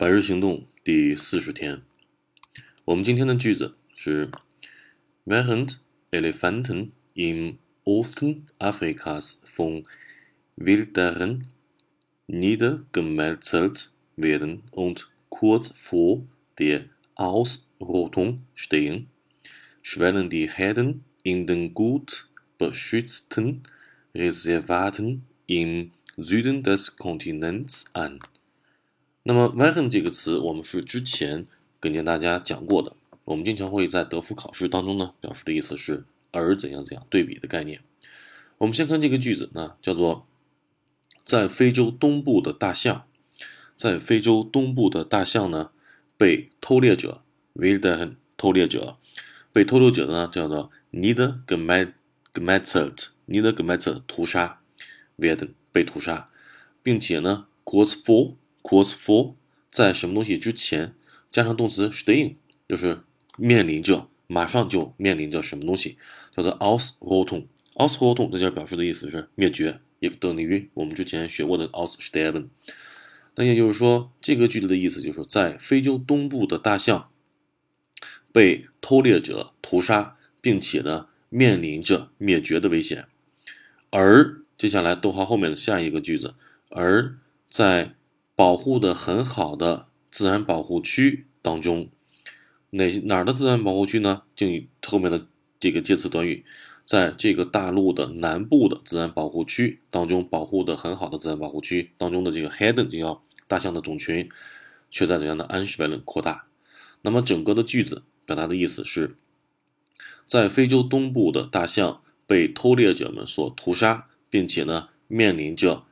百日行动第四十天，我们今天的句子是：Während Elefanten im Osten Afrikas von Wilderen niedergemetzelt werden und kurz vor der Ausrottung stehen, schwellen die Herden in den gut beschützten Reservaten im Süden des Kontinents an. 那么 w e h e n 这个词，我们是之前跟大家讲过的。我们经常会在德福考试当中呢，表示的意思是而怎样怎样对比的概念。我们先看这个句子呢，叫做在非洲东部的大象，在非洲东部的大象呢被偷猎者 wilder 偷猎者被偷猎者呢叫做 n i e d e g e m e t z e t n i e d e g e m e t z e t 屠杀 wilder 被屠杀，并且呢 cause for Cause for 在什么东西之前加上动词 staying，就是面临着，马上就面临着什么东西，叫做 ausrotten。ausrotten 在这表示的意思是灭绝，也等于我们之前学过的 aussterben。那也就是说，这个句子的意思就是在非洲东部的大象被偷猎者屠杀，并且呢面临着灭绝的危险。而接下来逗号后面的下一个句子，而在保护的很好的自然保护区当中，哪哪儿的自然保护区呢？就以后面的这个介词短语，在这个大陆的南部的自然保护区当中，保护的很好的自然保护区当中的这个 h e d 就叫大象的种群，却在怎样的 a n s h v e l e n 扩大。那么整个的句子表达的意思是，在非洲东部的大象被偷猎者们所屠杀，并且呢面临着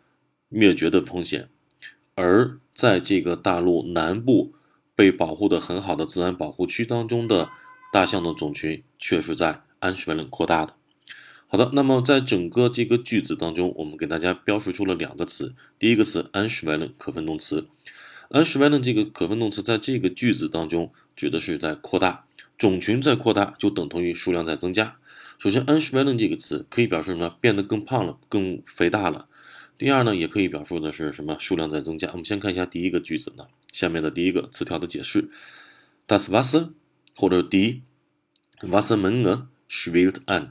灭绝的风险。而在这个大陆南部被保护的很好的自然保护区当中的大象的种群，却是在安什维伦扩大的。好的，那么在整个这个句子当中，我们给大家标识出了两个词。第一个词安什维伦可分动词，安什维伦这个可分动词在这个句子当中指的是在扩大种群，在扩大就等同于数量在增加。首先，安什维伦这个词可以表示什么？变得更胖了，更肥大了。第二呢，也可以表述的是什么数量在增加。我们先看一下第一个句子呢，下面的第一个词条的解释：das Wasser 或者 die Wassermenge schwillt an。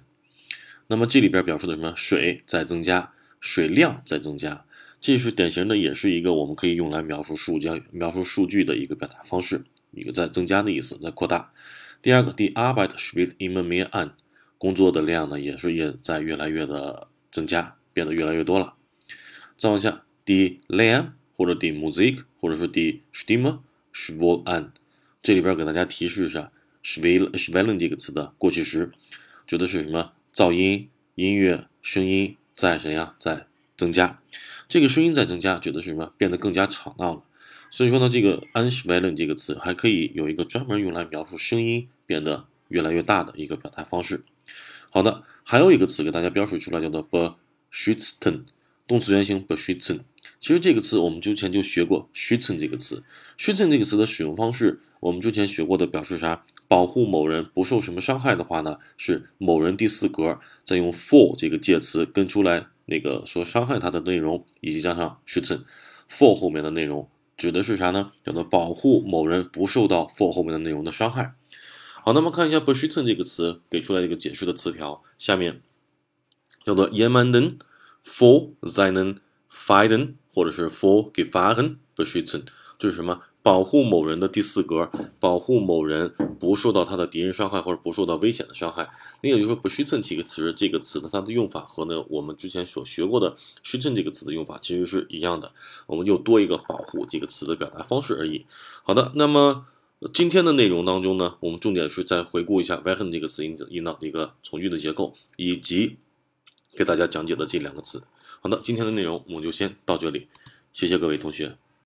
那么这里边表示的什么？水在增加，水量在增加。这是典型的，也是一个我们可以用来描述数据、描述数据的一个表达方式，一个在增加的意思，在扩大。第二个，die Arbeit schwillt immer mehr an，工作的量呢，也是也在越来越的增加，变得越来越多了。再往下，die Lärm 或者 die Musik 或者说 die Stimme schwall an，这里边给大家提示一下，schwall schwallen 这个词的过去时，指的是什么？噪音、音乐、声音在谁呀在增加？这个声音在增加，指的是什么？变得更加吵闹了。所以说呢，这个 anschwellen 这个词还可以有一个专门用来描述声音变得越来越大的一个表达方式。好的，还有一个词给大家标识出来，叫做 beschützen。动词原形 beschützen，其实这个词我们之前就学过 schützen 这个词。schützen 这个词的使用方式，我们之前学过的表示啥？保护某人不受什么伤害的话呢，是某人第四格再用 for 这个介词跟出来那个说伤害他的内容，以及加上 schützen。for 后面的内容指的是啥呢？叫做保护某人不受到 for 后面的内容的伤害。好，那么看一下 beschützen 这个词给出来一个解释的词条，下面叫做 jemanden。For seinen Feinden，或者是 for Gefahren beschützen，就是什么保护某人的第四格，保护某人不受到他的敌人伤害或者不受到危险的伤害。那也就是说，beschützen 这个词，这个词的，它的用法和呢我们之前所学过的 schützen 这个词的用法其实是一样的。我们就多一个保护这个词的表达方式而已。好的，那么今天的内容当中呢，我们重点是再回顾一下 wehren 这个词引引导的一个从句的结构以及。给大家讲解的这两个词。好的，今天的内容我们就先到这里，谢谢各位同学。